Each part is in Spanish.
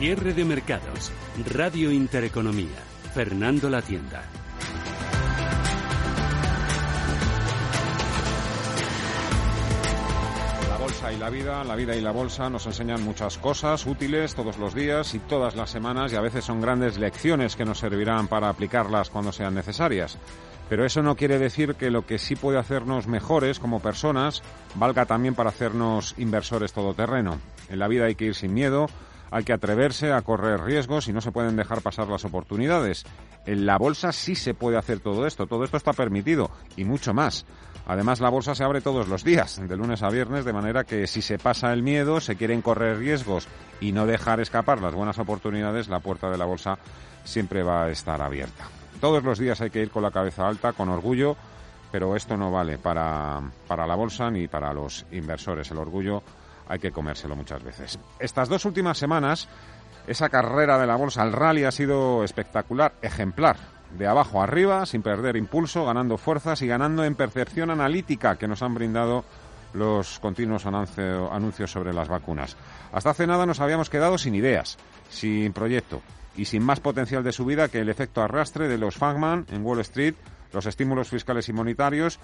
Cierre de mercados. Radio Intereconomía. Fernando La Tienda. La bolsa y la vida, la vida y la bolsa nos enseñan muchas cosas útiles todos los días y todas las semanas y a veces son grandes lecciones que nos servirán para aplicarlas cuando sean necesarias. Pero eso no quiere decir que lo que sí puede hacernos mejores como personas valga también para hacernos inversores todoterreno. En la vida hay que ir sin miedo, hay que atreverse a correr riesgos y no se pueden dejar pasar las oportunidades. En la bolsa sí se puede hacer todo esto, todo esto está permitido y mucho más. Además, la bolsa se abre todos los días, de lunes a viernes, de manera que si se pasa el miedo, se quieren correr riesgos y no dejar escapar las buenas oportunidades, la puerta de la bolsa siempre va a estar abierta. Todos los días hay que ir con la cabeza alta, con orgullo, pero esto no vale para, para la bolsa ni para los inversores. El orgullo hay que comérselo muchas veces. Estas dos últimas semanas, esa carrera de la bolsa, el rally ha sido espectacular, ejemplar. De abajo a arriba, sin perder impulso, ganando fuerzas y ganando en percepción analítica que nos han brindado los continuos anuncios sobre las vacunas. Hasta hace nada nos habíamos quedado sin ideas, sin proyecto y sin más potencial de subida que el efecto arrastre de los Fangman en Wall Street, los estímulos fiscales y monetarios.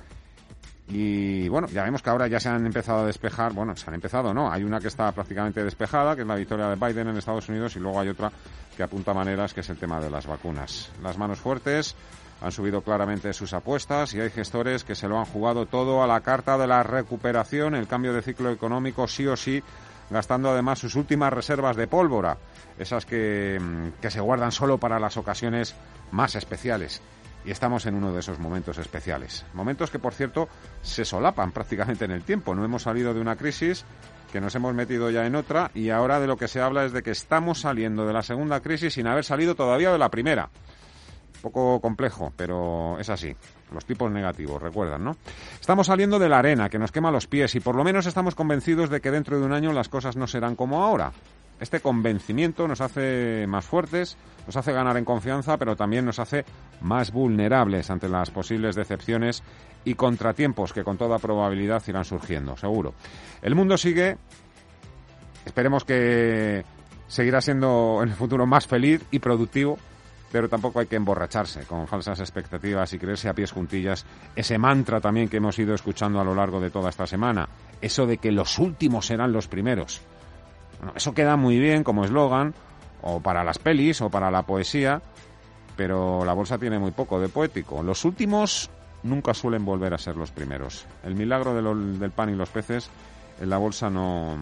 Y bueno, ya vemos que ahora ya se han empezado a despejar, bueno, se han empezado, ¿no? Hay una que está prácticamente despejada, que es la victoria de Biden en Estados Unidos, y luego hay otra que apunta maneras, que es el tema de las vacunas. Las manos fuertes han subido claramente sus apuestas y hay gestores que se lo han jugado todo a la carta de la recuperación, el cambio de ciclo económico sí o sí, gastando además sus últimas reservas de pólvora esas que, mm, que se guardan solo para las ocasiones más especiales. Y estamos en uno de esos momentos especiales. Momentos que, por cierto, se solapan prácticamente en el tiempo. No hemos salido de una crisis, que nos hemos metido ya en otra, y ahora de lo que se habla es de que estamos saliendo de la segunda crisis sin haber salido todavía de la primera. Poco complejo, pero es así. Los tipos negativos, recuerdan, ¿no? Estamos saliendo de la arena, que nos quema los pies, y por lo menos estamos convencidos de que dentro de un año las cosas no serán como ahora. Este convencimiento nos hace más fuertes, nos hace ganar en confianza, pero también nos hace más vulnerables ante las posibles decepciones y contratiempos que con toda probabilidad irán surgiendo, seguro. El mundo sigue, esperemos que seguirá siendo en el futuro más feliz y productivo, pero tampoco hay que emborracharse con falsas expectativas y creerse a pies juntillas ese mantra también que hemos ido escuchando a lo largo de toda esta semana, eso de que los últimos serán los primeros. Eso queda muy bien como eslogan, o para las pelis, o para la poesía, pero la bolsa tiene muy poco de poético. Los últimos nunca suelen volver a ser los primeros. El milagro del pan y los peces en la bolsa no,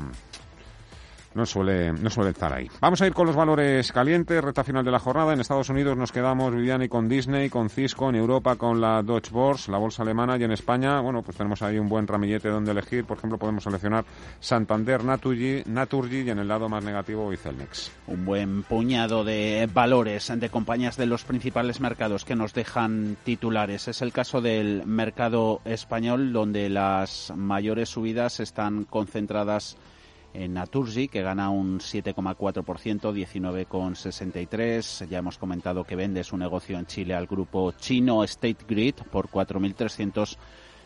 no suele, no suele estar ahí. Vamos a ir con los valores calientes, recta final de la jornada. En Estados Unidos nos quedamos, Viviani, con Disney, con Cisco, en Europa con la Deutsche Börse, la bolsa alemana, y en España, bueno, pues tenemos ahí un buen ramillete donde elegir. Por ejemplo, podemos seleccionar Santander, Naturgy, Naturgy y en el lado más negativo, Icelnex. Un buen puñado de valores de compañías de los principales mercados que nos dejan titulares. Es el caso del mercado español, donde las mayores subidas están concentradas en Naturgy, que gana un 7,4%, 19,63. Ya hemos comentado que vende su negocio en Chile al grupo chino State Grid por 4.300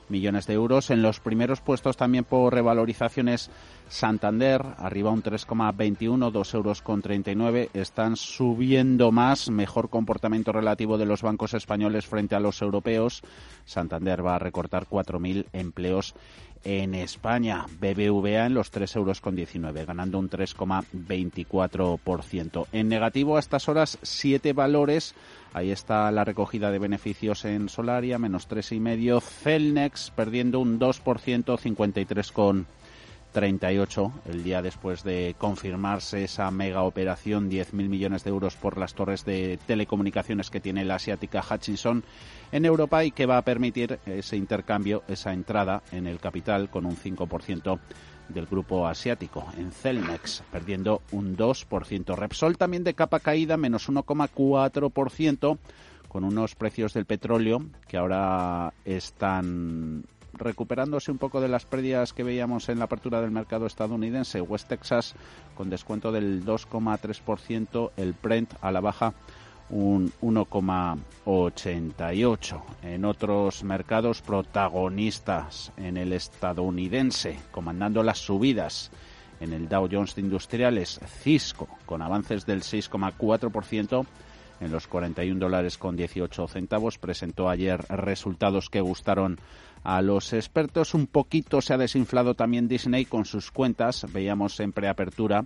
millones de euros. En los primeros puestos también por revalorizaciones Santander, arriba un 3,21, 2 euros con 39. Están subiendo más, mejor comportamiento relativo de los bancos españoles frente a los europeos. Santander va a recortar 4.000 empleos en España. BBVA en los 3 euros con 19, ganando un 3,24%. En negativo a estas horas, siete valores. Ahí está la recogida de beneficios en Solaria, menos 3,5. Celnex perdiendo un 2%, 53 con 38, el día después de confirmarse esa mega operación, 10.000 millones de euros por las torres de telecomunicaciones que tiene la asiática Hutchinson en Europa y que va a permitir ese intercambio, esa entrada en el capital con un 5% del grupo asiático en Celnex, perdiendo un 2%. Repsol también de capa caída, menos 1,4%, con unos precios del petróleo que ahora están recuperándose un poco de las pérdidas que veíamos en la apertura del mercado estadounidense. West Texas con descuento del 2,3%, el Brent a la baja un 1,88. En otros mercados protagonistas en el estadounidense, comandando las subidas En el Dow Jones de Industriales, Cisco, con avances del 6,4% en los 41 dólares con 18 centavos, presentó ayer resultados que gustaron a los expertos. Un poquito se ha desinflado también Disney con sus cuentas. Veíamos en preapertura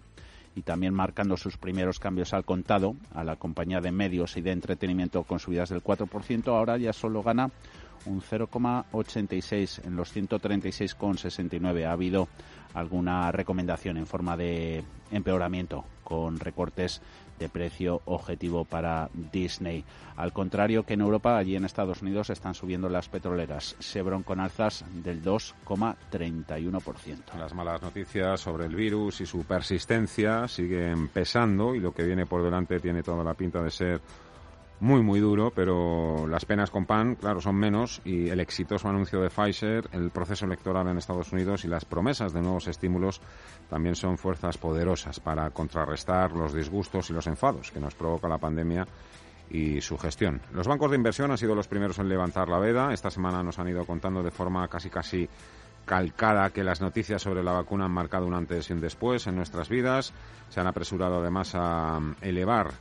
y también marcando sus primeros cambios al contado a la compañía de medios y de entretenimiento con subidas del 4%. Ahora ya solo gana un 0,86 en los 136,69. Ha habido alguna recomendación en forma de empeoramiento con recortes de precio objetivo para Disney. Al contrario que en Europa, allí en Estados Unidos están subiendo las petroleras. Chevron con alzas del 2,31%. Las malas noticias sobre el virus y su persistencia siguen pesando y lo que viene por delante tiene toda la pinta de ser muy, muy duro, pero las penas con pan, claro, son menos y el exitoso anuncio de Pfizer, el proceso electoral en Estados Unidos y las promesas de nuevos estímulos también son fuerzas poderosas para contrarrestar los disgustos y los enfados que nos provoca la pandemia y su gestión. Los bancos de inversión han sido los primeros en levantar la veda. Esta semana nos han ido contando de forma casi casi calcada que las noticias sobre la vacuna han marcado un antes y un después en nuestras vidas. Se han apresurado además a elevar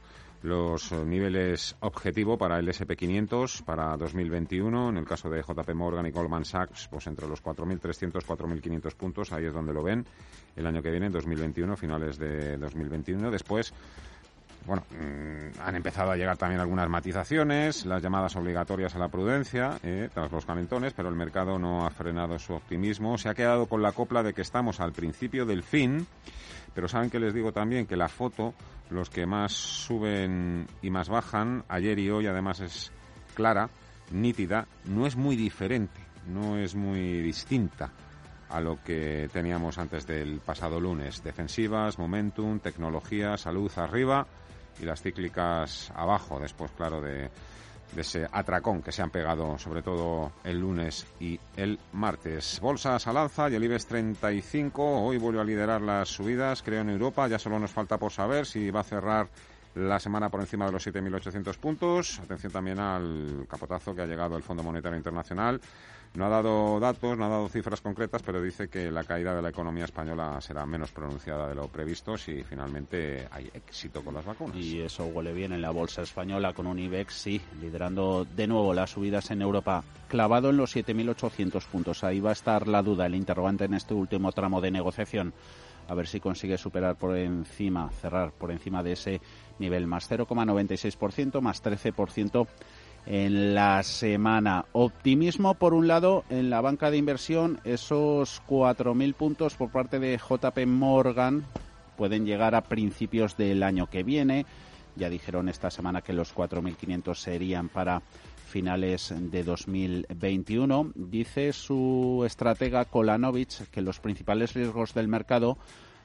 los niveles objetivo para el SP500 para 2021. En el caso de JP Morgan y Goldman Sachs, pues entre los 4.300 4.500 puntos, ahí es donde lo ven el año que viene, 2021, finales de 2021. Después, bueno, mm, han empezado a llegar también algunas matizaciones, las llamadas obligatorias a la prudencia eh, tras los calentones, pero el mercado no ha frenado su optimismo. Se ha quedado con la copla de que estamos al principio del fin, pero saben que les digo también que la foto los que más suben y más bajan, ayer y hoy además es clara, nítida, no es muy diferente, no es muy distinta a lo que teníamos antes del pasado lunes. Defensivas, momentum, tecnología, salud arriba y las cíclicas abajo, después, claro, de de ese atracón que se han pegado sobre todo el lunes y el martes. Bolsas al alza y el IBEX 35 hoy vuelve a liderar las subidas, creo en Europa, ya solo nos falta por saber si va a cerrar la semana por encima de los 7.800 puntos. Atención también al capotazo que ha llegado el Fondo Monetario Internacional no ha dado datos, no ha dado cifras concretas, pero dice que la caída de la economía española será menos pronunciada de lo previsto si finalmente hay éxito con las vacunas. Y eso huele bien en la bolsa española con un IBEX, sí, liderando de nuevo las subidas en Europa, clavado en los 7.800 puntos. Ahí va a estar la duda, el interrogante en este último tramo de negociación. A ver si consigue superar por encima, cerrar por encima de ese nivel, más 0,96%, más 13% en la semana. Optimismo, por un lado, en la banca de inversión, esos 4.000 puntos por parte de JP Morgan pueden llegar a principios del año que viene. Ya dijeron esta semana que los 4.500 serían para finales de 2021. Dice su estratega Kolanovic que los principales riesgos del mercado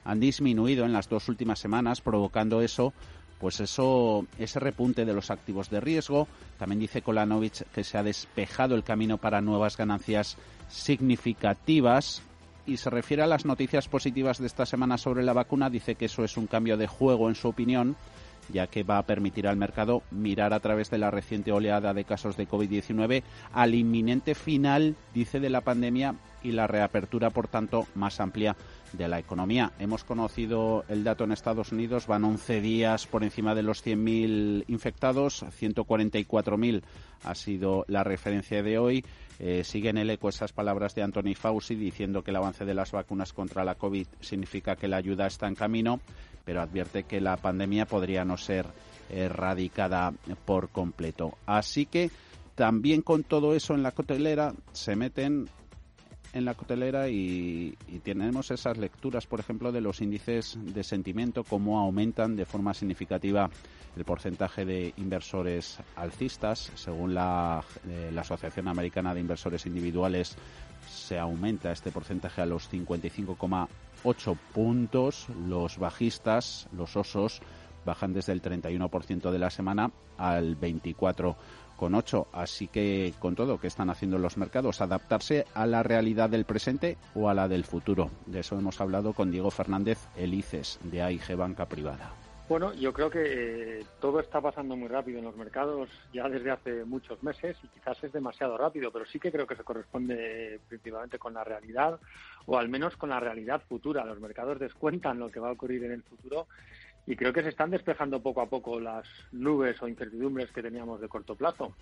han disminuido en las dos últimas semanas, provocando eso pues eso, ese repunte de los activos de riesgo. También dice Kolanovic que se ha despejado el camino para nuevas ganancias significativas. Y se refiere a las noticias positivas de esta semana sobre la vacuna. Dice que eso es un cambio de juego en su opinión, ya que va a permitir al mercado mirar a través de la reciente oleada de casos de COVID-19 al inminente final, dice, de la pandemia y la reapertura, por tanto, más amplia de la economía. Hemos conocido el dato en Estados Unidos, van 11 días por encima de los 100.000 infectados, 144.000 ha sido la referencia de hoy. Eh, siguen el eco esas palabras de Anthony Fauci diciendo que el avance de las vacunas contra la COVID significa que la ayuda está en camino, pero advierte que la pandemia podría no ser erradicada por completo. Así que también con todo eso en la cotelera se meten en la cotelera y, tenemos esas lecturas, por ejemplo, de los índices de sentimiento, cómo aumentan de forma significativa el porcentaje de inversores alcistas. Según la, eh, la Asociación Americana de Inversores Individuales, se aumenta este porcentaje a los 55,8 puntos. Los bajistas, los osos, bajan desde el 31% de la semana al 24% con 8. Así que con todo, ¿qué están haciendo los mercados? Adaptarse a la realidad del presente o a la del futuro. De eso hemos hablado con Diego Fernández Elices de AIG Banca Privada. Bueno, yo creo que eh, todo está pasando muy rápido en los mercados ya desde hace muchos meses y quizás es demasiado rápido, pero sí que creo que se corresponde principalmente con la realidad o al menos con la realidad futura. Los mercados descuentan lo que va a ocurrir en el futuro y creo que se están despejando poco a poco las nubes o incertidumbres que teníamos de corto plazo.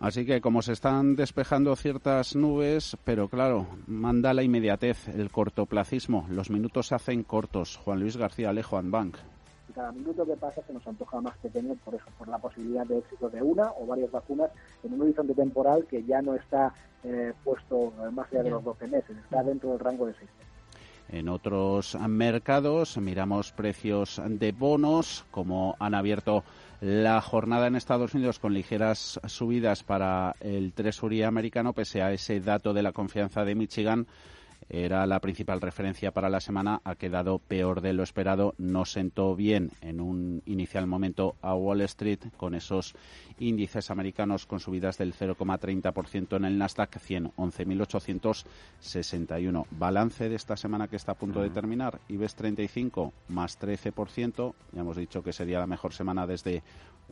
Así que como se están despejando ciertas nubes, pero claro, manda la inmediatez, el cortoplacismo. Los minutos se hacen cortos. Juan Luis García Alejo, Bank cada minuto que pasa se nos antoja más pequeño por eso, por la posibilidad de éxito de una o varias vacunas en un horizonte temporal que ya no está eh, puesto más allá de los 12 meses, está dentro del rango de 6 meses. En otros mercados miramos precios de bonos, como han abierto la jornada en Estados Unidos con ligeras subidas para el Treasury americano, pese a ese dato de la confianza de Michigan era la principal referencia para la semana, ha quedado peor de lo esperado, no sentó bien en un inicial momento a Wall Street con esos índices americanos con subidas del 0,30% en el Nasdaq 100, 11.861. Balance de esta semana que está a punto de terminar, IBEX 35 más 13%, ya hemos dicho que sería la mejor semana desde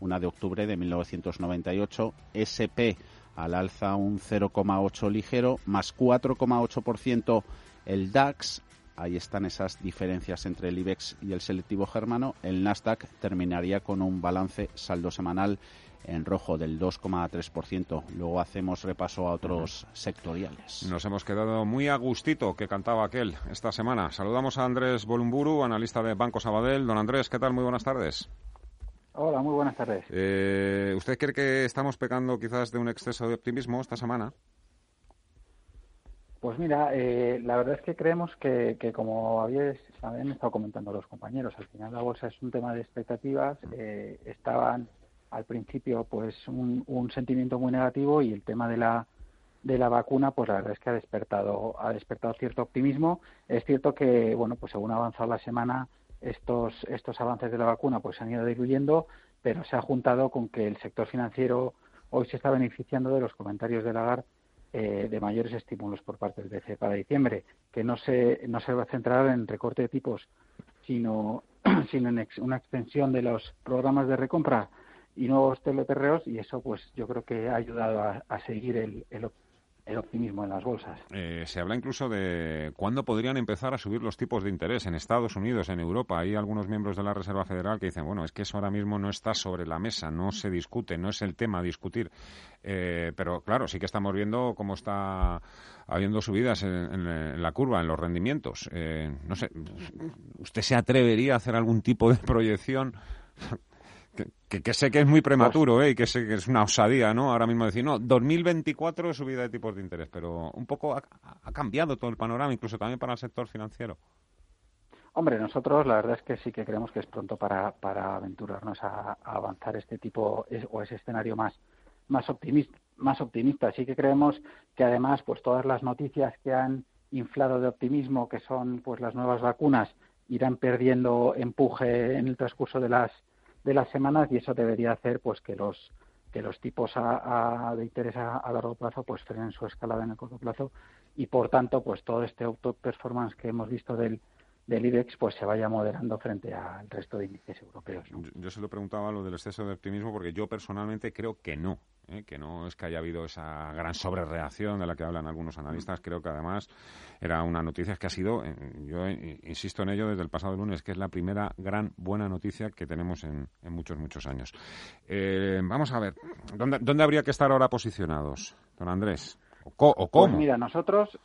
una de octubre de 1998, SP al alza un 0,8 ligero, más 4,8% el DAX. Ahí están esas diferencias entre el IBEX y el selectivo germano. El Nasdaq terminaría con un balance saldo semanal en rojo del 2,3%. Luego hacemos repaso a otros sectoriales. Nos hemos quedado muy a gustito que cantaba aquel esta semana. Saludamos a Andrés Bolumburu, analista de Banco Sabadell. Don Andrés, ¿qué tal? Muy buenas tardes. Hola, muy buenas tardes. Eh, ¿Usted cree que estamos pecando quizás de un exceso de optimismo esta semana? Pues mira, eh, la verdad es que creemos que, como habían estado comentando los compañeros, al final la bolsa es un tema de expectativas. Eh, estaban al principio pues un, un, sentimiento muy negativo y el tema de la de la vacuna, pues la verdad es que ha despertado ha despertado cierto optimismo. Es cierto que bueno, pues según ha avanzado la semana estos, estos avances de la vacuna pues se han ido diluyendo, pero se ha juntado con que el sector financiero hoy se está beneficiando de los comentarios de Lagarde eh, de mayores estímulos por parte del BCE para diciembre, que no se, no se va a centrar en recorte de tipos, sino, sino en una extensión de los programas de recompra y nuevos teleperreos, y eso pues yo creo que ha ayudado a, seguir el, el, el optimismo en las bolsas. Eh, se habla incluso de cuándo podrían empezar a subir los tipos de interés en Estados Unidos, en Europa. Hay algunos miembros de la Reserva Federal que dicen, bueno, es que eso ahora mismo no está sobre la mesa, no se discute, no es el tema a discutir. Eh, pero claro, sí que estamos viendo cómo está habiendo subidas en, la curva, en los rendimientos. Eh, no sé, ¿usted se atrevería a hacer algún tipo de proyección? Que, sé que es muy prematuro ¿eh? y que sé que es una osadía, ¿no? Ahora mismo decir, no, 2024 subida de tipos de interés, pero un poco ha, cambiado todo el panorama, incluso también para el sector financiero. Hombre, nosotros la verdad es que sí que creemos que es pronto para, para aventurarnos a, avanzar este tipo o ese escenario más, más optimista. Más optimista. Sí que creemos que además, pues todas las noticias que han inflado de optimismo, que son pues las nuevas vacunas, irán perdiendo empuje en el transcurso de las de las semanas y eso debería hacer pues que los que los tipos a, de interés a, largo plazo pues frenen su escalada en el corto plazo. Y por tanto pues todo este auto performance que hemos visto del del IBEX pues se vaya moderando frente al resto de índices europeos. Yo, se lo preguntaba lo del exceso de optimismo porque yo personalmente creo que no, ¿eh? que no es que haya habido esa gran sobrereacción de la que hablan algunos analistas. Creo que además era una noticia que ha sido, eh, yo insisto en ello desde el pasado lunes, que es la primera gran buena noticia que tenemos en, muchos, muchos años. Eh, vamos a ver, ¿dónde, ¿dónde habría que estar ahora posicionados, don Andrés? ¿O, o cómo? Pues mira, nosotros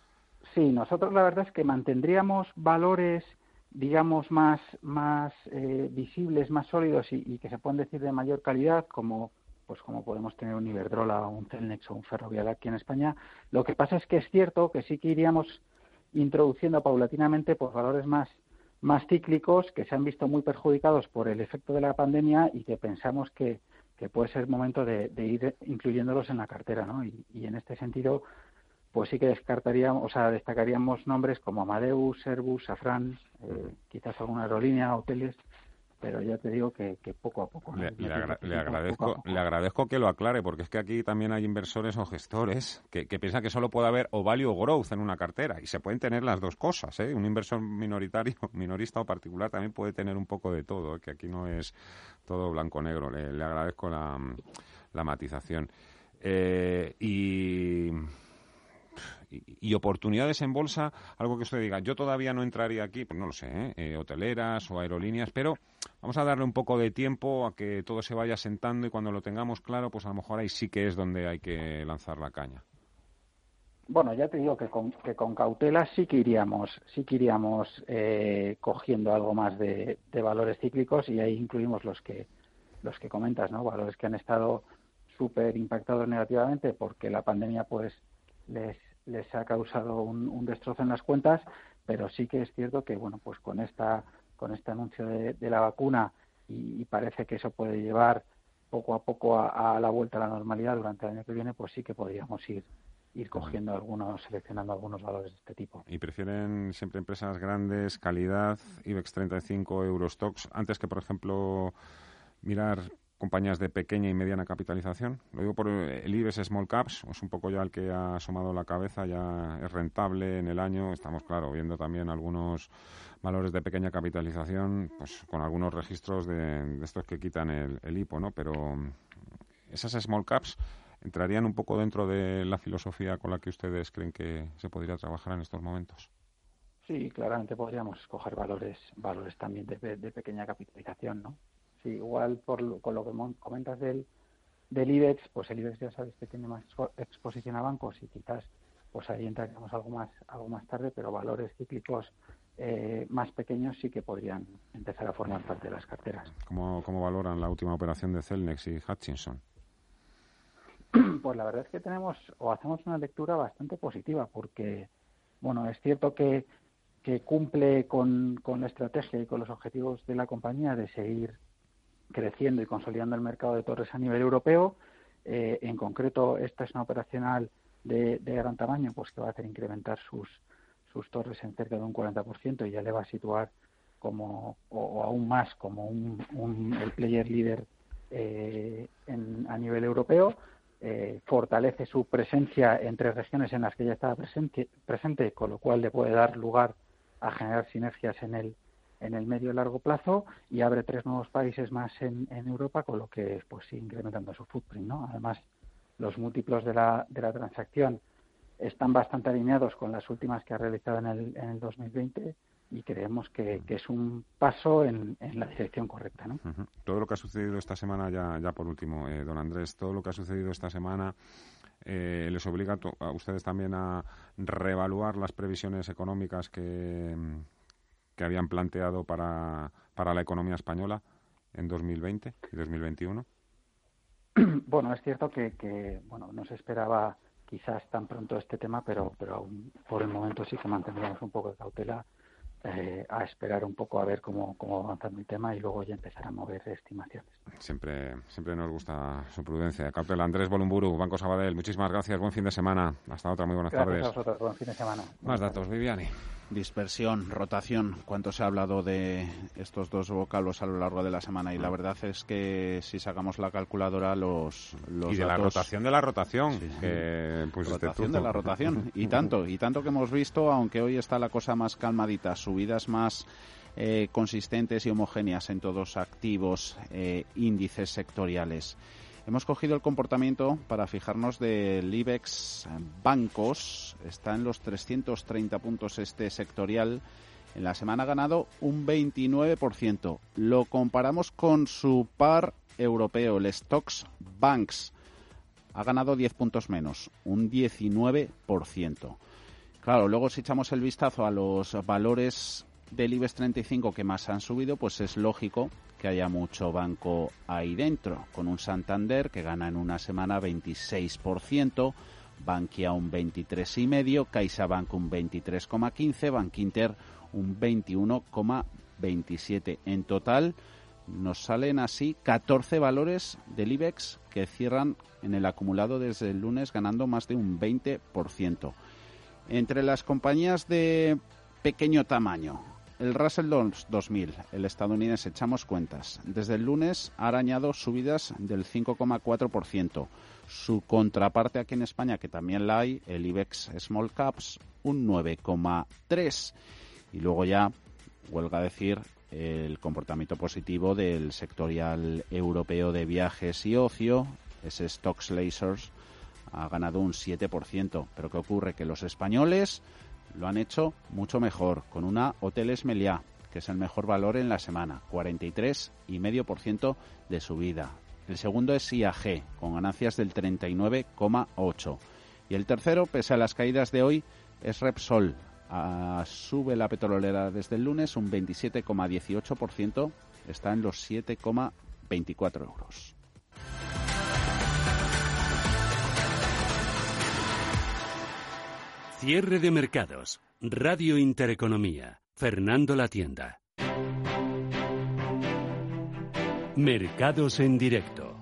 Sí, nosotros la verdad es que mantendríamos valores, digamos, más, más eh, visibles, más sólidos y, que se pueden decir de mayor calidad, como pues como podemos tener un Iberdrola, un Celnex o un Ferrovial aquí en España. Lo que pasa es que es cierto que sí que iríamos introduciendo paulatinamente pues, valores más más cíclicos que se han visto muy perjudicados por el efecto de la pandemia y que pensamos que, que puede ser momento de, ir incluyéndolos en la cartera, ¿no? y en este sentido, pues sí que descartaríamos, o sea, destacaríamos nombres como Amadeus, Airbus, Safran, eh, quizás alguna aerolínea, hoteles, pero ya te digo que, poco a poco. Le, agradezco, le agradezco que lo aclare, porque es que aquí también hay inversores o gestores que, que, piensan que solo puede haber o value o growth en una cartera, y se pueden tener las dos cosas. ¿eh? Un inversor minoritario, minorista o particular también puede tener un poco de todo, ¿eh? que aquí no es todo blanco-negro. Le, agradezco la, la matización. Eh, y y, oportunidades en bolsa, algo que usted diga, yo todavía no entraría aquí, pues no lo sé, ¿eh? Eh, hoteleras o aerolíneas, pero vamos a darle un poco de tiempo a que todo se vaya sentando y cuando lo tengamos claro, pues a lo mejor ahí sí que es donde hay que lanzar la caña. Bueno, ya te digo que con, que con cautela sí que iríamos, sí que iríamos eh, cogiendo algo más de, de, valores cíclicos y ahí incluimos los que los que comentas, ¿no? Valores que han estado súper impactados negativamente porque la pandemia pues les les ha causado un, destrozo en las cuentas, pero sí que es cierto que, bueno, pues con esta con este anuncio de, la vacuna y, parece que eso puede llevar poco a poco a, la vuelta a la normalidad durante el año que viene, pues sí que podríamos ir ir cogiendo algunos, seleccionando algunos valores de este tipo. ¿Y prefieren siempre empresas grandes, calidad, IBEX 35, Eurostox, antes que, por ejemplo, mirar compañías de pequeña y mediana capitalización. Lo digo por el IBEX Small Caps, es un poco ya el que ha asomado la cabeza, ya es rentable en el año. Estamos, claro, viendo también algunos valores de pequeña capitalización, pues con algunos registros de, estos que quitan el, el, IPO, ¿no? Pero mm, esas Small Caps entrarían un poco dentro de la filosofía con la que ustedes creen que se podría trabajar en estos momentos. Sí, claramente podríamos escoger valores, valores también de, de pequeña capitalización, ¿no? Igual por, con lo que comentas del, del IBEX, pues el IBEX ya sabes que tiene más exposición a bancos y quizás pues ahí entraremos algo más, algo más tarde, pero valores cíclicos eh, más pequeños sí que podrían empezar a formar parte de las carteras. ¿Cómo, ¿Cómo valoran la última operación de Celnex y Hutchinson? Pues la verdad es que tenemos o hacemos una lectura bastante positiva porque, bueno, es cierto que, que cumple con, con la estrategia y con los objetivos de la compañía de seguir creciendo y consolidando el mercado de torres a nivel europeo. Eh, en concreto, esta es una operacional de, gran tamaño, pues que va a hacer incrementar sus, sus torres en cerca de un 40% y ya le va a situar como, o, aún más, como un, el player líder eh, a nivel europeo. Eh, fortalece su presencia en tres regiones en las que ya estaba presente, presente, con lo cual le puede dar lugar a generar sinergias en el, en el medio y largo plazo y abre tres nuevos países más en, Europa, con lo que pues sigue incrementando su footprint. ¿no? Además, los múltiplos de la, de la transacción están bastante alineados con las últimas que ha realizado en el, en el 2020 y creemos que, es un paso en, en, la dirección correcta. ¿no? Todo lo que ha sucedido esta semana, ya, ya por último, eh, don Andrés, todo lo que ha sucedido esta semana eh, les obliga a ustedes también a reevaluar las previsiones económicas que, que habían planteado para, para la economía española en 2020 y 2021? Bueno, es cierto que, que bueno, no se esperaba quizás tan pronto este tema, pero, pero por el momento sí que mantendríamos un poco de cautela eh, a esperar un poco a ver cómo, cómo va avanzando el tema y luego ya empezar a mover estimaciones. Siempre, siempre nos gusta su prudencia. Cautela. Andrés Bolumburu, Banco Sabadell, muchísimas gracias, buen fin de semana. Hasta otra, muy buenas tardes. A vosotros, buen fin de semana. Más datos, Viviani. Dispersión, rotación. ¿Cuánto se ha hablado de estos dos vocablos a lo largo de la semana? Y la verdad es que si sacamos la calculadora, los. los y de la rotación de la rotación. pues rotación de la rotación. Y tanto, y tanto que hemos visto, aunque hoy está la cosa más calmadita, subidas más. Eh, consistentes y homogéneas en todos activos, eh, índices sectoriales. Hemos cogido el comportamiento para fijarnos del IBEX Bancos. Está en los 330 puntos este sectorial. En la semana ha ganado un 29%. Lo comparamos con su par europeo, el Stocks Banks. Ha ganado 10 puntos menos, un 19%. Claro, luego si echamos el vistazo a los valores del IBEX 35 que más han subido, pues es lógico que haya mucho banco ahí dentro, con un Santander que gana en una semana 26%, Bankia un 23,5%, CaixaBank un 23,15%, Bankinter un 21,27%. En total nos salen así 14 valores del IBEX que cierran en el acumulado desde el lunes ganando más de un 20%. Entre las compañías de pequeño tamaño, el Russell 2000, el estadounidense, echamos cuentas. Desde el lunes ha arañado subidas del 5,4%. Su contraparte aquí en España, que también la hay, el IBEX Small Caps, un 9,3%. Y luego ya, huelga decir, el comportamiento positivo del sectorial europeo de viajes y ocio, ese Stocks Lasers, ha ganado un 7%. Pero ¿qué ocurre? Que los españoles lo han hecho mucho mejor, con una Hoteles Meliá, que es el mejor valor en la semana, 43,5% de subida. El segundo es IAG, con ganancias del 39,8%. Y el tercero, pese a las caídas de hoy, es Repsol. Ah, sube la petrolera desde el lunes un 27,18%, está en los 7,24 euros. Cierre de mercados. Radio Intereconomía. Fernando La Tienda. Mercados en directo.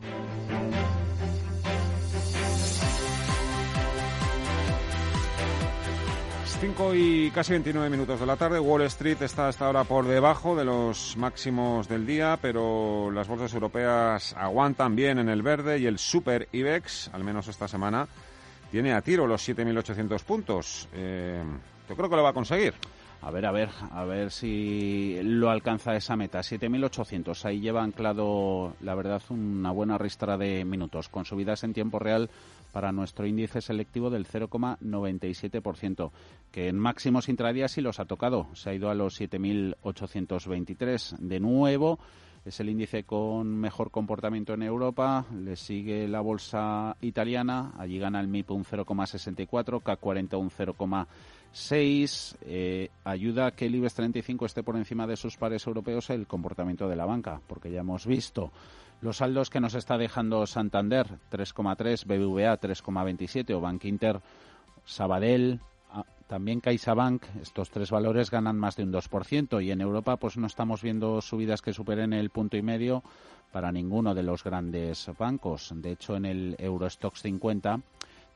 Cinco y casi 29 minutos de la tarde. Wall Street está hasta ahora por debajo de los máximos del día, pero las bolsas europeas aguantan bien en el verde y el Super IBEX, al menos esta semana, tiene a tiro los 7.800 puntos. Eh, yo creo que lo va a conseguir. A ver, a ver, a ver si lo alcanza esa meta. 7.800. Ahí lleva anclado, la verdad, una buena ristra de minutos, con subidas en tiempo real para nuestro índice selectivo del 0,97%, que en máximos intradías sí los ha tocado. Se ha ido a los 7.823. De nuevo, es el índice con mejor comportamiento en Europa. Le sigue la bolsa italiana. Allí gana el MIP un 0,64, K40 un 0,6. Eh, ayuda a que el IBEX 35 esté por encima de sus pares europeos el comportamiento de la banca, porque ya hemos visto los saldos que nos está dejando Santander 3,3, BBVA 3,27 o Bank Inter, Sabadell también CaixaBank, estos tres valores ganan más de un 2% y en Europa pues no estamos viendo subidas que superen el punto y medio para ninguno de los grandes bancos. De hecho, en el Eurostox 50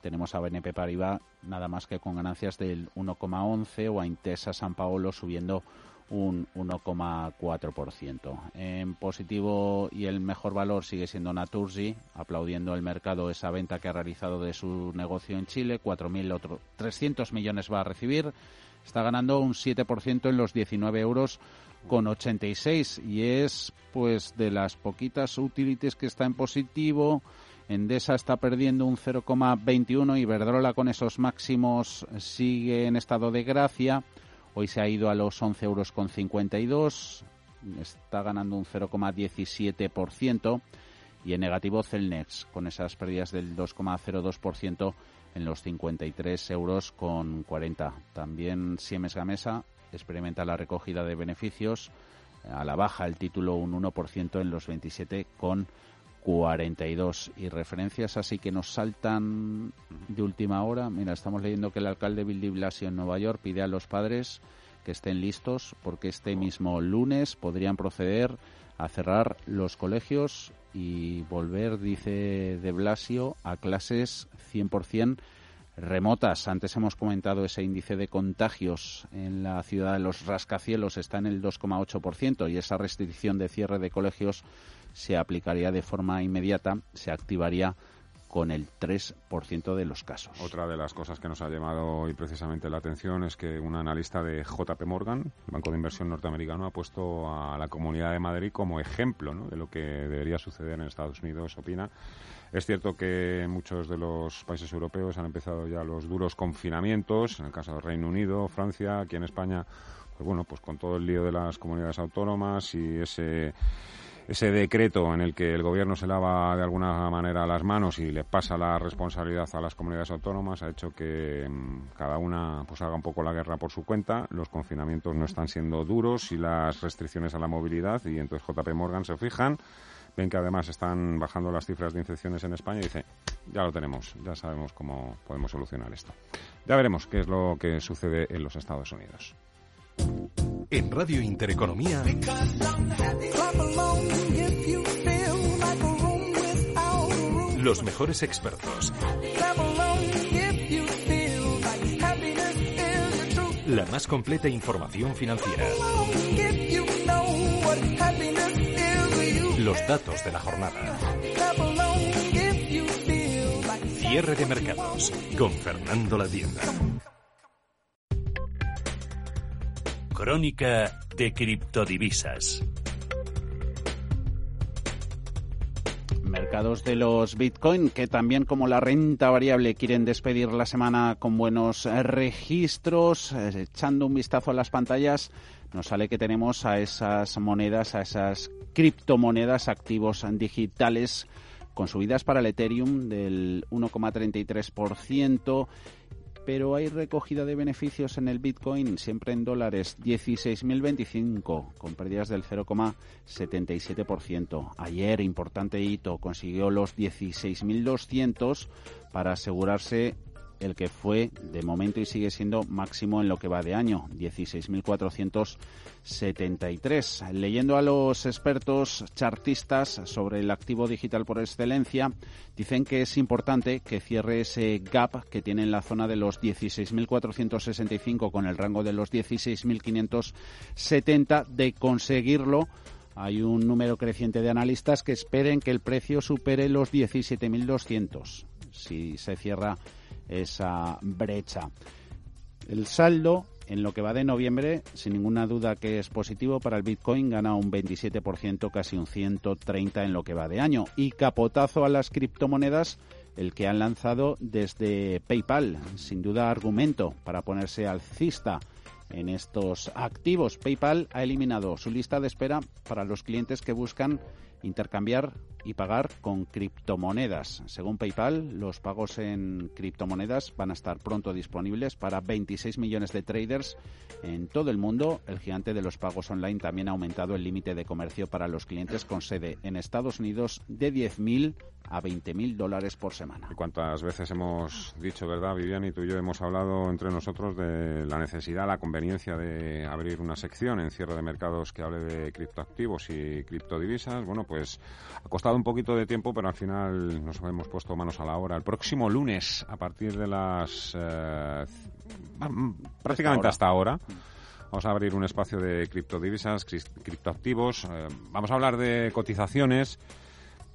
tenemos a BNP Paribas nada más que con ganancias del 1,11 o a Intesa San Paolo subiendo un 1,4%. En positivo y el mejor valor sigue siendo Naturgy, aplaudiendo el mercado esa venta que ha realizado de su negocio en Chile, 4.300 millones va a recibir, está ganando un 7% en los 19 euros con 86 y es pues de las poquitas utilities que está en positivo. Endesa está perdiendo un 0,21 y Verdrola con esos máximos sigue en estado de gracia. Hoy se ha ido a los 11 euros con 52, está ganando un 0,17% y en negativo Celnex con esas pérdidas del 2,02% en los 53 euros con 40. También Siemens Gamesa experimenta la recogida de beneficios a la baja el título un 1% en los 27 con 42 y referencias así que nos saltan de última hora. Mira, estamos leyendo que el alcalde Bill de Blasio en Nueva York pide a los padres que estén listos porque este mismo lunes podrían proceder a cerrar los colegios y volver, dice de Blasio, a clases 100% remotas. Antes hemos comentado ese índice de contagios en la ciudad de los rascacielos está en el 2,8% y esa restricción de cierre de colegios se aplicaría de forma inmediata, se activaría con el 3% de los casos. Otra de las cosas que nos ha llamado hoy precisamente la atención es que un analista de JP Morgan, Banco de Inversión norteamericano, ha puesto a la Comunidad de Madrid como ejemplo de lo que debería suceder en Estados Unidos, opina. Es cierto que muchos de los países europeos han empezado ya los duros confinamientos, en el caso del Reino Unido, Francia, aquí en España, pues bueno, pues con todo el lío de las comunidades autónomas y ese ese decreto en el que el gobierno se lava de alguna manera las manos y le pasa la responsabilidad a las comunidades autónomas ha hecho que mm, cada una pues haga un poco la guerra por su cuenta. Los confinamientos no están siendo duros y las restricciones a la movilidad y entonces JP Morgan se fijan ven que además están bajando las cifras de infecciones en España y dice, ya lo tenemos, ya sabemos cómo podemos solucionar esto. Ya veremos qué es lo que sucede en los Estados Unidos. En Radio Intereconomía. Los mejores expertos. la más completa información financiera. Los datos de la jornada. Cierre de mercados con Fernando La Tienda. Crónica de criptodivisas. Mercados de los Bitcoin, que también como la renta variable quieren despedir la semana con buenos registros. Eh, echando un vistazo a las pantallas, nos sale que tenemos a esas monedas, a esas criptomonedas, activos digitales, con subidas para el Ethereum del 1,33%, pero hay recogida de beneficios en el Bitcoin, siempre en dólares, 16.025, con pérdidas del 0,77%. Ayer, importante hito, consiguió los 16.200 para asegurarse el que fue de momento y sigue siendo máximo en lo que va de año, 16.473. Leyendo a los expertos chartistas sobre el activo digital por excelencia, dicen que es importante que cierre ese gap que tiene en la zona de los 16.465 con el rango de los 16.570 de conseguirlo hay un número creciente de analistas que esperen que el precio supere los 17.200 si se cierra esa brecha. El saldo en lo que va de noviembre, sin ninguna duda que es positivo para el Bitcoin, gana un 27%, casi un 130 en lo que va de año. Y capotazo a las criptomonedas, el que han lanzado desde PayPal, sin duda argumento para ponerse alcista en estos activos. PayPal ha eliminado su lista de espera para los clientes que buscan intercambiar y pagar con criptomonedas. Según PayPal, los pagos en criptomonedas van a estar pronto disponibles para 26 millones de traders en todo el mundo. El gigante de los pagos online también ha aumentado el límite de comercio para los clientes con sede en Estados Unidos de 10.000 a 20.000 dólares por semana. ¿Y cuántas veces hemos dicho, verdad, Vivian, y tú y yo hemos hablado entre nosotros de la necesidad, la conveniencia de abrir una sección en cierre de mercados que hable de criptoactivos y criptodivisas? Bueno, pues ha costado un poquito de tiempo, pero al final nos hemos puesto manos a la obra. El próximo lunes, a partir de las... Eh, prácticamente hasta ahora. Vamos a abrir un espacio de criptodivisas, criptoactivos. Eh, vamos a hablar de cotizaciones,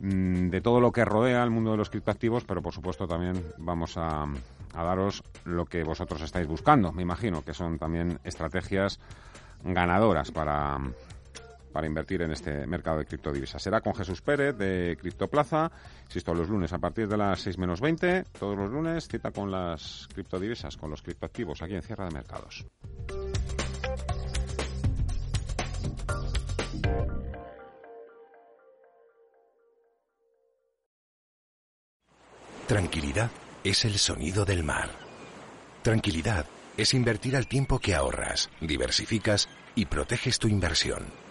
mm, de todo lo que rodea el mundo de los criptoactivos, pero por supuesto también vamos a, a daros lo que vosotros estáis buscando. Me imagino que son también estrategias ganadoras para, para invertir en este mercado de criptodivisas. Será con Jesús Pérez de Criptoplaza, insisto, los lunes a partir de las 6 menos 20, todos los lunes, cita con las criptodivisas, con los criptoactivos aquí en Sierra de Mercados. Tranquilidad es el sonido del mar. Tranquilidad es invertir al tiempo que ahorras, diversificas y proteges tu inversión.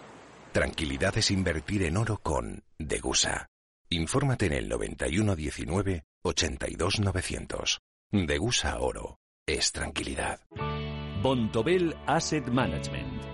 Tranquilidad es invertir en oro con Degusa. Infórmate en el 9119 82900. Degusa Oro. Es tranquilidad. Bontobel Asset Management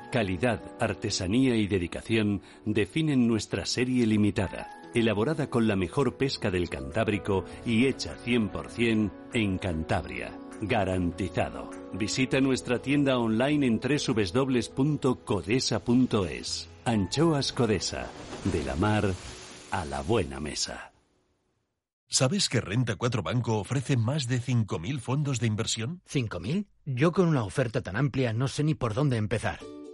Calidad, artesanía y dedicación definen nuestra serie limitada, elaborada con la mejor pesca del Cantábrico y hecha 100% en Cantabria. Garantizado. Visita nuestra tienda online en www.codesa.es. Anchoas Codesa. De la mar a la buena mesa. ¿Sabes que Renta 4 Banco ofrece más de 5.000 fondos de inversión? ¿5.000? Yo con una oferta tan amplia no sé ni por dónde empezar.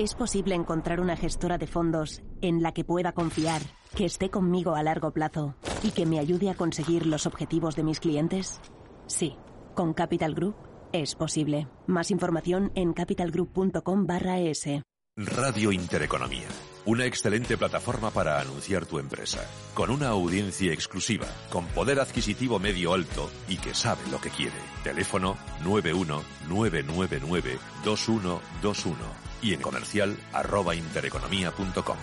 ¿Es posible encontrar una gestora de fondos en la que pueda confiar que esté conmigo a largo plazo y que me ayude a conseguir los objetivos de mis clientes? Sí, con Capital Group es posible. Más información en capitalgroup.com barra es. Radio Intereconomía. Una excelente plataforma para anunciar tu empresa. Con una audiencia exclusiva, con poder adquisitivo medio alto y que sabe lo que quiere. Teléfono 919992121 y en comercial intereconomía.com.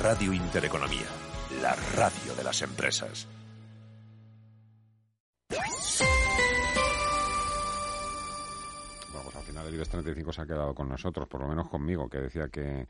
Radio Intereconomía. La radio de las empresas. Vamos, al final el IBEX 35 se ha quedado con nosotros, por lo menos conmigo, que decía que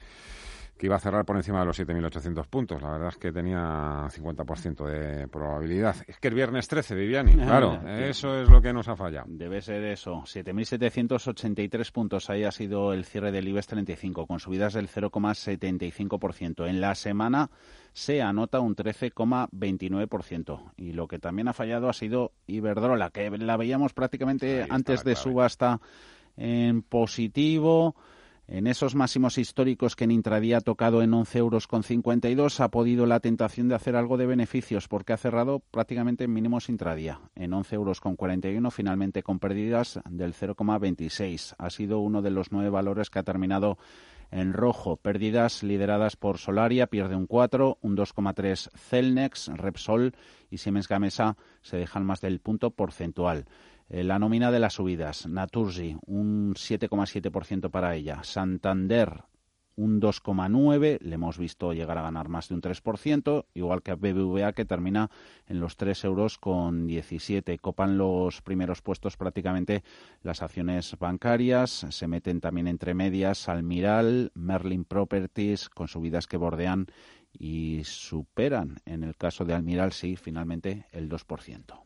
que iba a cerrar por encima de los 7.800 puntos. La verdad es que tenía 50% de probabilidad. Es que el viernes 13, Viviani, claro, eso es lo que nos ha fallado. Debe ser eso. 7.783 puntos. Ahí ha sido el cierre del IBEX 35, con subidas del 0,75%. En la semana se anota un 13,29%. Y lo que también ha fallado ha sido Iberdrola, que la veíamos prácticamente antes de subasta en positivo en esos máximos históricos que en intradía ha tocado en 11 euros con 52, ha podido la tentación de hacer algo de beneficios porque ha cerrado prácticamente en mínimos intradía, en 11 euros con 41, finalmente con pérdidas del 0,26. Ha sido uno de los nueve valores que ha terminado en rojo. Pérdidas lideradas por Solaria, pierde un 4, un 2,3 Celnex, Repsol y Siemens Gamesa se dejan más del punto porcentual. Eh, la nómina de las subidas, Naturgy, un 7,7% para ella. Santander, un 2,9%, le hemos visto llegar a ganar más de un 3%, igual que a BBVA que termina en los 3 euros con 17. Copan los primeros puestos prácticamente las acciones bancarias, se meten también entre medias Almiral, Merlin Properties, con subidas que bordean y superan, en el caso de Almiral, sí, finalmente el 2%.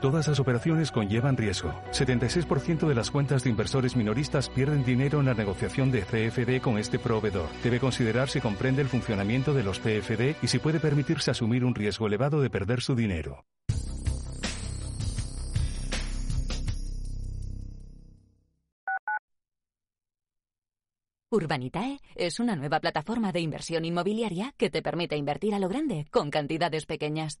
Todas las operaciones conllevan riesgo. 76% de las cuentas de inversores minoristas pierden dinero en la negociación de CFD con este proveedor. Debe considerar si comprende el funcionamiento de los CFD y si puede permitirse asumir un riesgo elevado de perder su dinero. Urbanitae es una nueva plataforma de inversión inmobiliaria que te permite invertir a lo grande con cantidades pequeñas.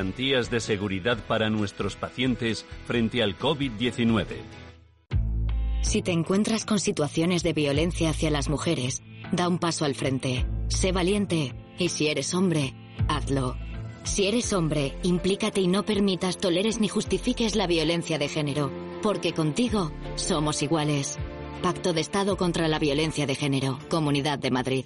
de seguridad para nuestros pacientes frente al COVID-19. Si te encuentras con situaciones de violencia hacia las mujeres, da un paso al frente. Sé valiente y si eres hombre, hazlo. Si eres hombre, implícate y no permitas, toleres ni justifiques la violencia de género, porque contigo somos iguales. Pacto de Estado contra la Violencia de Género, Comunidad de Madrid.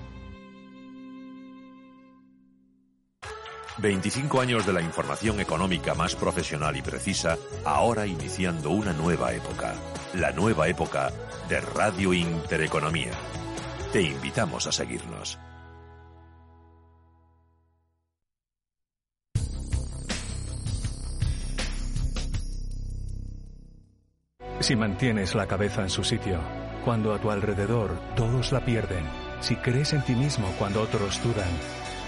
25 años de la información económica más profesional y precisa, ahora iniciando una nueva época. La nueva época de Radio Intereconomía. Te invitamos a seguirnos. Si mantienes la cabeza en su sitio, cuando a tu alrededor todos la pierden, si crees en ti mismo cuando otros dudan,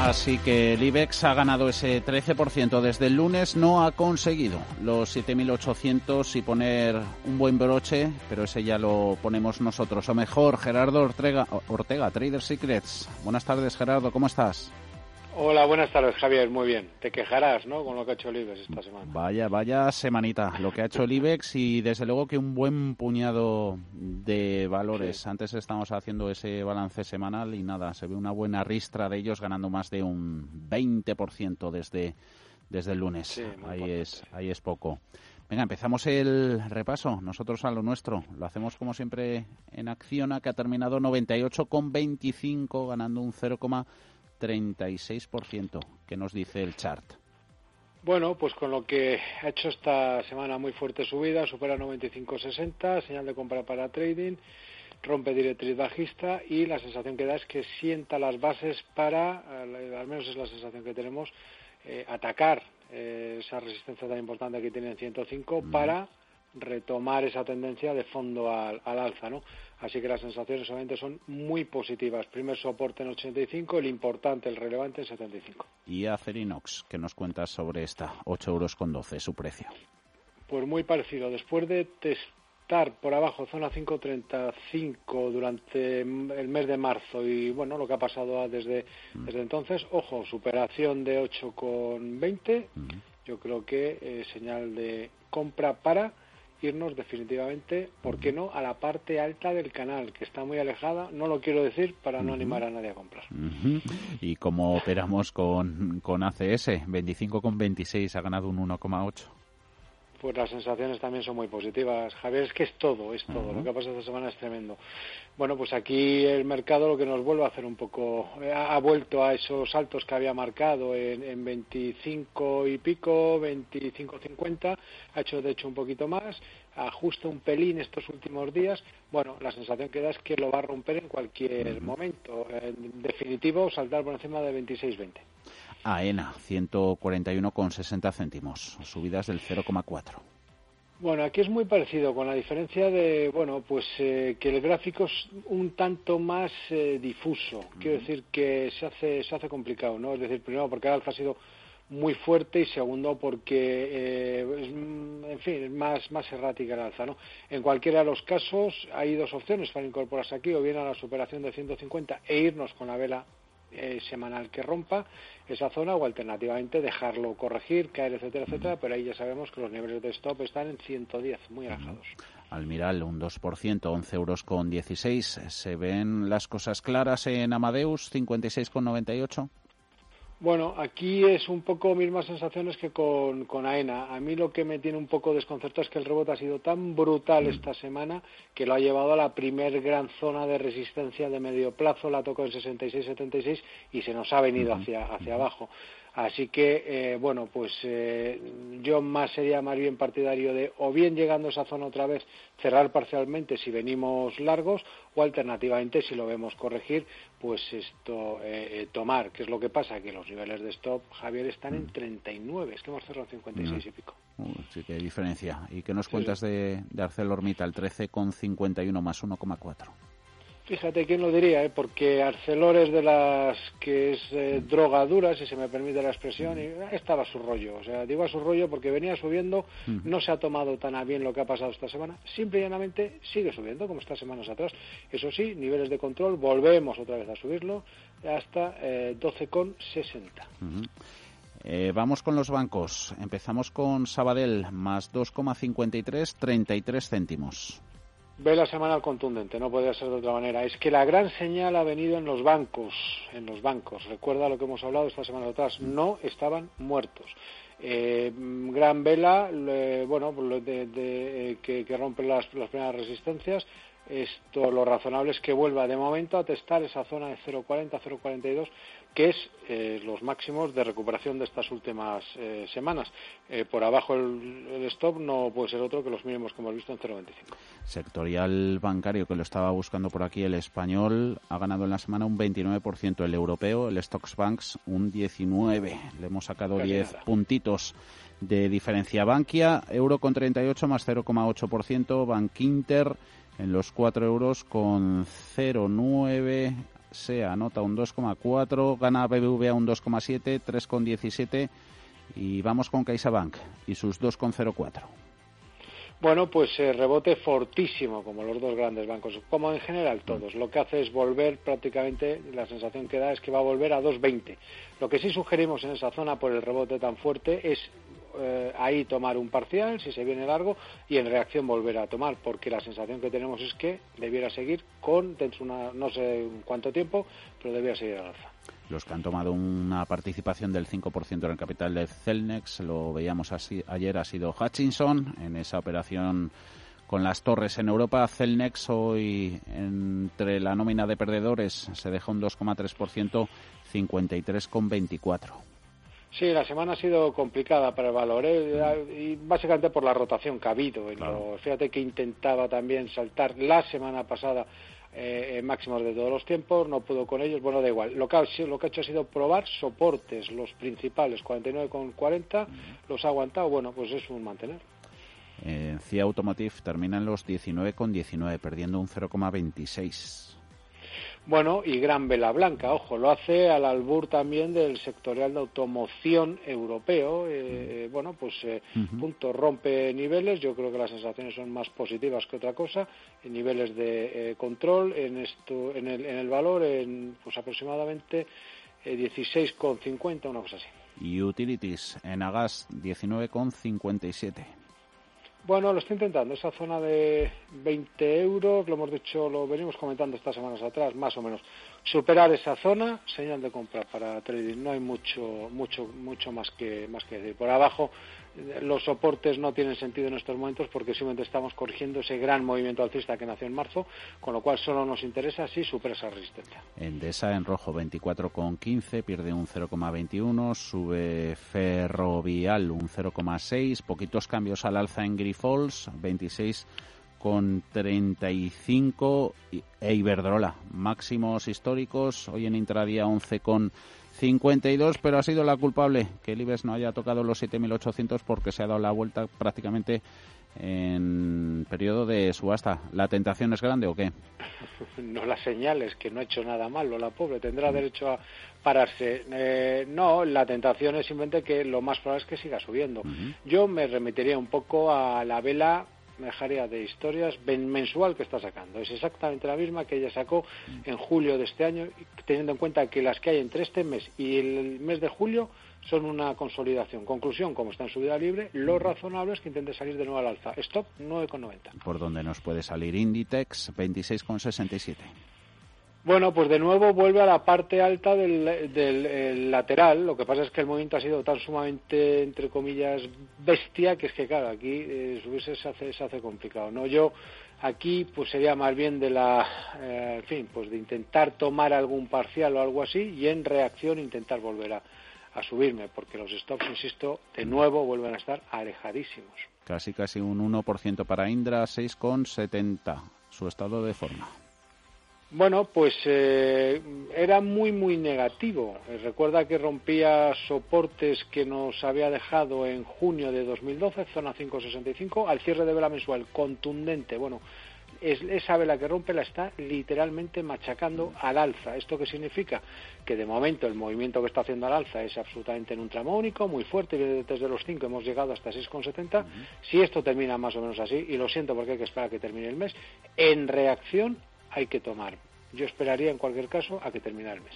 Así que el IBEX ha ganado ese 13% desde el lunes, no ha conseguido los 7.800 y poner un buen broche, pero ese ya lo ponemos nosotros. O mejor, Gerardo Ortega, Ortega Trader Secrets. Buenas tardes, Gerardo, ¿cómo estás? Hola, buenas tardes, Javier. Muy bien. Te quejarás, ¿no? Con lo que ha hecho el IBEX esta semana. Vaya, vaya semanita lo que ha hecho el IBEX y desde luego que un buen puñado de valores. Antes estamos haciendo ese balance semanal y nada, se ve una buena ristra de ellos ganando más de un 20% desde, desde el lunes. ahí, es, ahí es poco. Venga, empezamos el repaso. Nosotros a lo nuestro. Lo hacemos como siempre en Acciona, que ha terminado 98,25, ganando un 0, 36%. ¿Qué nos dice el chart? Bueno, pues con lo que ha hecho esta semana muy fuerte subida, supera 95.60, señal de compra para trading, rompe directriz bajista y la sensación que da es que sienta las bases para, eh, al menos es la sensación que tenemos, eh, atacar eh, esa resistencia tan importante que tiene en 105 para retomar esa tendencia de fondo al, al alza, ¿no? Así que las sensaciones obviamente son muy positivas. Primer soporte en 85, el importante, el relevante en 75. Y Acerinox, ¿qué nos cuentas sobre esta? 8 euros con 12, su precio. Pues muy parecido. Después de testar por abajo zona 5.35 durante el mes de marzo y bueno, lo que ha pasado desde, mm. desde entonces, ojo, superación de 8,20, mm. yo creo que eh, señal de compra para irnos definitivamente, ¿por qué no?, a la parte alta del canal, que está muy alejada. No lo quiero decir para no animar a nadie a comprar. ¿Y cómo operamos con, con ACS? 25,26 ha ganado un 1,8 pues las sensaciones también son muy positivas. Javier, es que es todo, es todo. Lo que ha pasado esta semana es tremendo. Bueno, pues aquí el mercado lo que nos vuelve a hacer un poco, eh, ha, vuelto a esos saltos que había marcado en, en 25 y pico, 25.50, ha hecho de hecho un poquito más, ajusta un pelín estos últimos días. Bueno, la sensación que da es que lo va a romper en cualquier momento. En definitivo, saltar por encima de 26.20. AENA, 141,60 céntimos, subidas del 0,4. Bueno, aquí es muy parecido, con la diferencia de, bueno, pues eh, que el gráfico es un tanto más eh, difuso. Quiero decir que se hace, se hace complicado, ¿no? Es decir, primero porque el alza ha sido muy fuerte y segundo porque, eh, es, en fin, es más, más errática el alza, ¿no? En cualquiera de los casos hay dos opciones para incorporarse aquí, o bien a la superación de 150 e irnos con la vela eh, semanal que rompa esa zona o alternativamente dejarlo corregir, caer, etcétera, etcétera, pero ahí ya sabemos que los niveles de stop están en 110, muy alejados. Almiral, un 2%, 11 euros con 16. ¿Se ven las cosas claras en Amadeus, 56,98? Bueno, aquí es un poco mismas sensaciones que con, con, AENA. A mí lo que me tiene un poco desconcertado es que el rebote ha sido tan brutal mm. esta semana que lo ha llevado a la primer gran zona de resistencia de medio plazo, la tocó en 66-76 y se nos ha venido hacia, hacia abajo. Así que, eh, bueno, pues eh, yo más sería más bien partidario de o bien llegando a esa zona otra vez cerrar parcialmente si venimos largos o alternativamente si lo vemos corregir, pues esto eh, tomar. ¿Qué es lo que pasa? Que los niveles de stop, Javier, están en 39, es que hemos cerrado 56 y pico. Sí hay diferencia. ¿Y qué nos cuentas de, de ArcelorMittal? 13,51 más 1,4. Fíjate, ¿quién lo diría? Eh? Porque Arcelor es de las que es eh, droga dura, si se me permite la expresión, y eh, estaba a su rollo. O sea, digo a su rollo porque venía subiendo, no se ha tomado tan a bien lo que ha pasado esta semana, simple y llanamente sigue subiendo, como estas semanas atrás. Eso sí, niveles de control, volvemos otra vez a subirlo hasta eh, 12,60. vamos con los bancos. Empezamos con Sabadell, más 2,53, 33 céntimos ve la semana contundente, no podría ser de otra manera. Es que la gran señal ha venido en los bancos, en los bancos. Recuerda lo que hemos hablado esta semana atrás, no estaban muertos. Eh, gran vela, bueno, eh, que, que, rompe las, las primeras resistencias, esto lo razonable es que vuelva de momento a testar esa zona de 0,40, 0,42, que es eh, los máximos de recuperación de estas últimas eh, semanas. Eh, por abajo el, stop no puede ser otro que los mínimos que hemos visto en 0,25. Sectorial bancario que lo estaba buscando por aquí, el español ha ganado en la semana un 29%, el europeo, el Stocks Banks un 19%. Le hemos sacado 10 puntitos de diferencia. Bankia, euro con 38 más 0,8%, Bank Inter en los 4 euros con 0,9 se anota un 2,4, gana BBVA un 2,7, 3,17 y vamos con CaixaBank y sus 2,04. Bueno, pues eh, rebote fortísimo, como los dos grandes bancos, como en general todos. Lo que hace es volver prácticamente, la sensación que da es que va a volver a 2,20. Lo que sí sugerimos en esa zona por el rebote tan fuerte es eh, ahí tomar un parcial si se viene largo y en reacción volver a tomar, porque la sensación que tenemos es que debiera seguir con una, no sé cuánto tiempo, pero debiera seguir al alza. Los que han tomado una participación del 5% en el capital de Celnex, lo veíamos así, ayer, ha sido Hutchinson en esa operación con las torres en Europa. Celnex hoy entre la nómina de perdedores se deja un 2,3%, 53,24%. Sí, la semana ha sido complicada para el valor, ¿eh? y básicamente por la rotación que ha habido. fíjate que intentaba también saltar la semana pasada eh, máximos de todos los tiempos, no pudo con ellos, bueno, da igual. Lo que, ha, lo que ha hecho ha sido probar soportes, los principales, 49,40, los ha aguantado, bueno, pues es un mantener. Eh, CIA Automotive termina en los 19,19, perdiendo un 0,26. Bueno, y gran vela blanca, ojo, lo hace al albur también del sectorial de automoción europeo. Eh, bueno, pues eh, punto rompe niveles, yo creo que las sensaciones son más positivas que otra cosa, en niveles de eh, control en, esto, en, el, en el valor en pues aproximadamente 16,50, una cosa así. Y utilities en Agas 19,57. Bueno, lo estoy intentando. Esa zona de 20 euros, lo hemos dicho, lo venimos comentando estas semanas atrás, más o menos. Superar esa zona, señal de compra para trading. No hay mucho, mucho, mucho más que, más que decir. Por abajo, los soportes no tienen sentido en estos momentos porque simplemente estamos corrigiendo ese gran movimiento alcista que nació en marzo, con lo cual solo nos interesa si supera esa resistencia. Endesa en rojo 24,15, pierde un 0,21, sube Ferrovial un 0,6, poquitos cambios al alza en Grifols, 26 con 35 e Iberdrola, máximos históricos, hoy en intradía 11 con 52, pero ha sido la culpable que el IBEX no haya tocado los 7.800 porque se ha dado la vuelta prácticamente en periodo de subasta. ¿La tentación es grande o qué? No la señales, que no ha hecho nada malo la pobre, tendrá derecho a pararse. Eh, no, la tentación es simplemente que lo más probable es que siga subiendo. Yo me remitiría un poco a la vela dejaría de historias mensual que está sacando. Es exactamente la misma que ella sacó en julio de este año, teniendo en cuenta que las que hay entre este mes y el mes de julio son una consolidación. Conclusión, como está en subida libre, lo razonable es que intente salir de nuevo al alza. Stop 9,90. ¿Por dónde nos puede salir Inditex? 26,67. Bueno, pues de nuevo vuelve a la parte alta del, lateral. Lo que pasa es que el movimiento ha sido tan sumamente, entre comillas, bestia, que es que, claro, aquí eh, subirse se hace, se hace complicado. No, yo aquí pues sería más bien de la, eh, en fin, pues de intentar tomar algún parcial o algo así y en reacción intentar volver a, a subirme, porque los stops, insisto, de nuevo vuelven a estar alejadísimos. Casi, casi un 1% para Indra, 6,70 su estado de forma. Bueno, pues eh, era muy, muy negativo. Eh, recuerda que rompía soportes que nos había dejado en junio de 2012, zona 565, al cierre de vela mensual, contundente. Bueno, es, esa vela que rompe la está literalmente machacando al alza. ¿Esto qué significa? Que de momento el movimiento que está haciendo al alza es absolutamente en un tramo único, muy fuerte, desde los 5 hemos llegado hasta 6,70. Si esto termina más o menos así, y lo siento porque hay que esperar a que termine el mes, en reacción hay que tomar. Yo esperaría en cualquier caso a que termine el mes.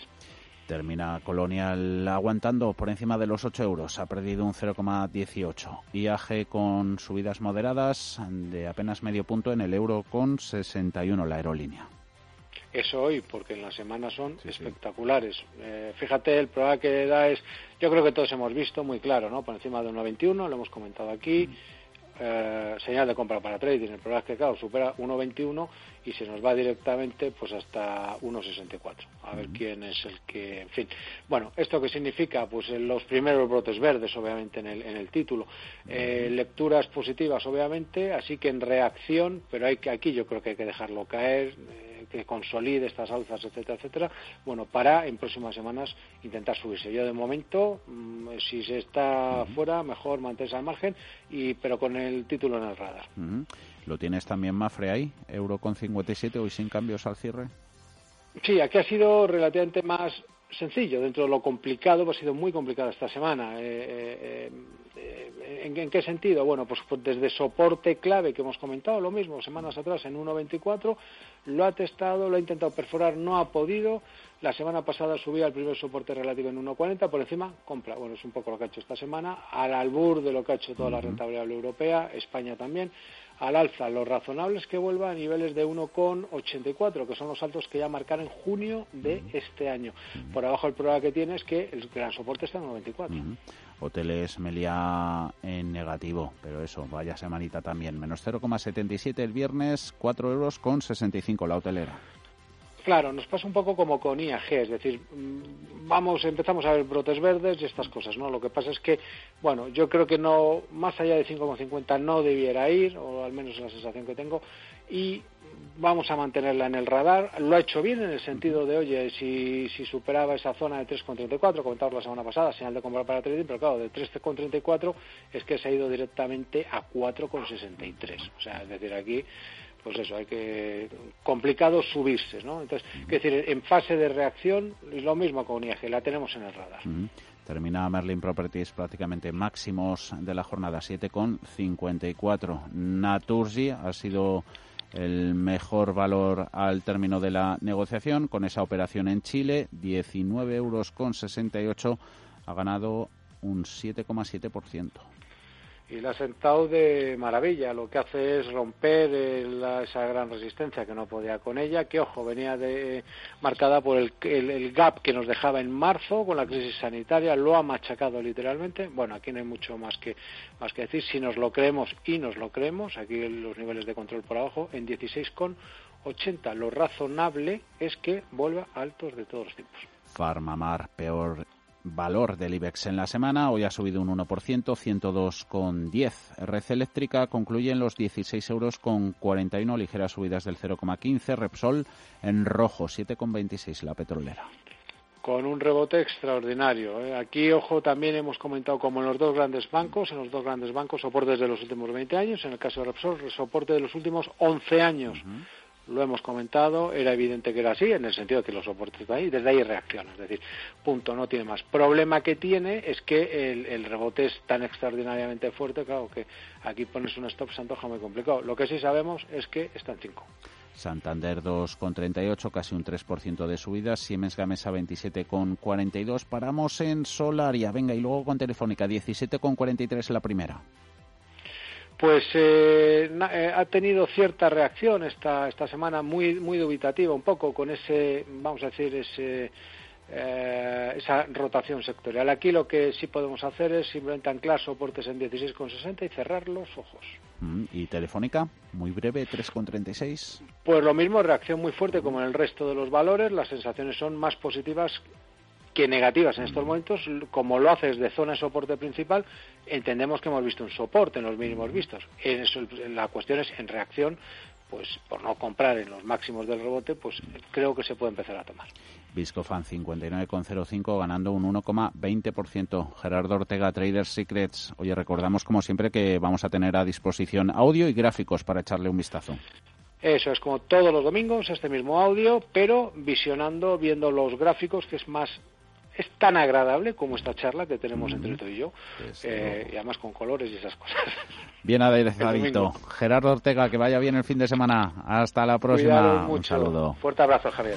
Termina Colonial aguantando por encima de los 8 euros. Ha perdido un 0,18. IAG con subidas moderadas de apenas medio punto en el euro con 61 la aerolínea. Eso hoy, porque en la semana son espectaculares. Eh, fíjate, el problema que da es, yo creo que todos hemos visto muy claro, ¿no? Por encima de 1,21, lo hemos comentado aquí. eh, señal de compra para trading. El problema es que, claro, supera 1.21 y se nos va directamente pues hasta 1.64. A ver quién es el que, en fin. Bueno, ¿esto qué significa? Pues los primeros brotes verdes, obviamente, en el, en el título. Eh, lecturas positivas, obviamente, así que en reacción, pero hay que, aquí yo creo que hay que dejarlo caer. Eh, que consolide estas alzas, etcétera, etcétera, bueno, para en próximas semanas intentar subirse. Yo de momento, mm, si se está fuera, mejor mantenerse al margen, y, pero con el título en el radar. ¿Lo tienes también, Mafre, ahí? Euro con 57, hoy sin cambios al cierre. Sí, aquí ha sido relativamente más sencillo. Dentro de lo complicado, pues ha sido muy complicado esta semana. Eh, eh, eh, ¿en, qué sentido? Bueno, pues, pues, desde soporte clave que hemos comentado, lo mismo, semanas atrás en 1.24, lo ha testado, lo ha intentado perforar, no ha podido. La semana pasada subía el primer soporte relativo en 1.40, por encima compra. Bueno, es un poco lo que ha hecho esta semana, al albur de lo que ha hecho toda la renta variable europea, España también al alza. Lo razonable es que vuelva a niveles de 1,84, que son los altos que ya marcaron en junio de este año. Por abajo el problema que tiene es que el gran soporte está en 94. Hoteles Melia en negativo, pero eso, vaya semanita también. Menos 0,77 el viernes, 4 euros con 65 la hotelera. Claro, nos pasa un poco como con IAG, es decir, mm, vamos, empezamos a ver brotes verdes y estas cosas, ¿no? Lo que pasa es que, bueno, yo creo que no, más allá de 5,50 no debiera ir, o al menos es la sensación que tengo, y vamos a mantenerla en el radar. Lo ha hecho bien en el sentido de, oye, si, si superaba esa zona de 3,34, comentamos la semana pasada, señal de comprar para trading, pero claro, de 3,34 es que se ha ido directamente a 4,63. O sea, es decir, aquí pues eso, hay que complicado subirse, ¿no? Entonces, es decir, en fase de reacción lo mismo con IAG, la tenemos en el radar. Termina Merlin Properties prácticamente máximos de la jornada, 7,54. Naturgy ha sido el mejor valor al término de la negociación con esa operación en Chile, 19 euros con 68, ha ganado un 7,7% y la ha sentado de maravilla. Lo que hace es romper esa gran resistencia que no podía con ella, que ojo, venía de, marcada por el, el, gap que nos dejaba en marzo con la crisis sanitaria, lo ha machacado literalmente. Bueno, aquí no hay mucho más que, más que decir. Si nos lo creemos y nos lo creemos, aquí los niveles de control por abajo en 16,80. Lo razonable es que vuelva a altos de todos los tipos. Farmamar, peor valor del IBEX en la semana. Hoy ha subido un 1%, 102,10. Red Eléctrica concluye en los 16 euros con 41, ligeras subidas del 0,15. Repsol en rojo, 7,26 la petrolera con un rebote extraordinario. ¿eh? Aquí, ojo, también hemos comentado como en los dos grandes bancos, en los dos grandes bancos, soportes de los últimos 20 años, en el caso de Repsol, soporte de los últimos 11 años lo hemos comentado, era evidente que era así, en el sentido de que los soportes están ahí, desde ahí reacciona, es decir, punto, no tiene más. Problema que tiene es que el, rebote es tan extraordinariamente fuerte, claro, que aquí pones un stop se antoja muy complicado. Lo que sí sabemos es que está en 5. Santander 2,38, casi un 3% de subida. Siemens Gamesa 27,42. Paramos en Solaria. Venga, y luego con Telefónica 17,43 la primera pues eh, eh, ha tenido cierta reacción esta, esta semana muy, muy dubitativa, un poco con ese, vamos a decir, ese, eh, esa rotación sectorial. Aquí lo que sí podemos hacer es simplemente anclar soportes en 16,60 y cerrar los ojos. Mm, ¿Y Telefónica? Muy breve, 3,36. Pues lo mismo, reacción muy fuerte como en el resto de los valores. Las sensaciones son más positivas que negativas en estos momentos, como lo haces de zona de soporte principal, entendemos que hemos visto un soporte en los mínimos vistos. la cuestión es en reacción, pues por no comprar en los máximos del rebote, pues creo que se puede empezar a tomar. Viscofan 59,05 ganando un 1,20%. Gerardo Ortega, Trader Secrets. Oye, recordamos como siempre que vamos a tener a disposición audio y gráficos para echarle un vistazo. Eso es como todos los domingos, este mismo audio, pero visionando, viendo los gráficos, que es más es tan agradable como esta charla que tenemos entre tú y yo, eh, y además con colores y esas cosas. Bien aderezadito. Gerardo Ortega, que vaya bien el fin de semana. Hasta la próxima. Un saludo. Fuerte abrazo, Javier.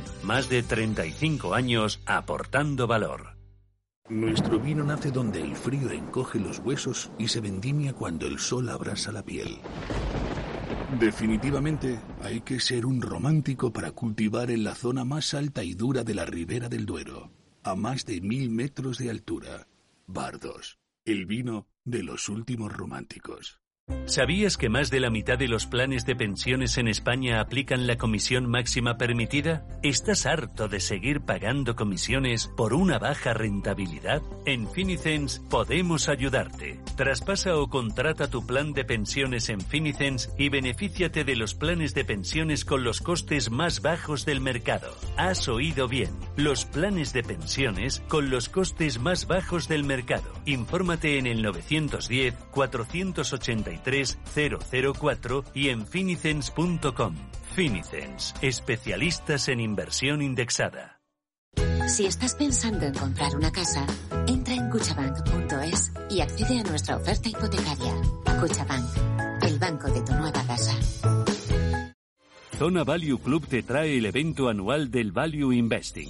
más de 35 años aportando valor. Nuestro vino nace donde el frío encoge los huesos y se vendimia cuando el sol abrasa la piel. Definitivamente hay que ser un romántico para cultivar en la zona más alta y dura de la ribera del Duero, a más de mil metros de altura. Bardos, el vino de los últimos románticos. ¿Sabías que más de la mitad de los planes de pensiones en España aplican la comisión máxima permitida? ¿Estás harto de seguir pagando comisiones por una baja rentabilidad? En Finicens podemos ayudarte. Traspasa o contrata tu plan de pensiones en Finicens y benefíciate de los planes de pensiones con los costes más bajos del mercado. Has oído bien. Los planes de pensiones con los costes más bajos del mercado. Infórmate en el 910 480 004 y en finicens.com. Finicens, especialistas en inversión indexada. Si estás pensando en comprar una casa, entra en cuchabank.es y accede a nuestra oferta hipotecaria. Cuchabank, el banco de tu nueva casa. Zona Value Club te trae el evento anual del Value Investing,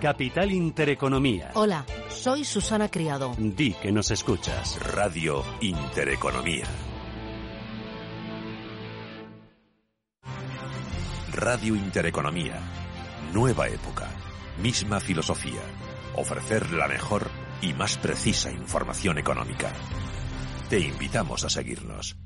Capital Intereconomía. Hola, soy Susana Criado. Di que nos escuchas. Radio Intereconomía. Radio Intereconomía. Nueva época. Misma filosofía. Ofrecer la mejor y más precisa información económica. Te invitamos a seguirnos.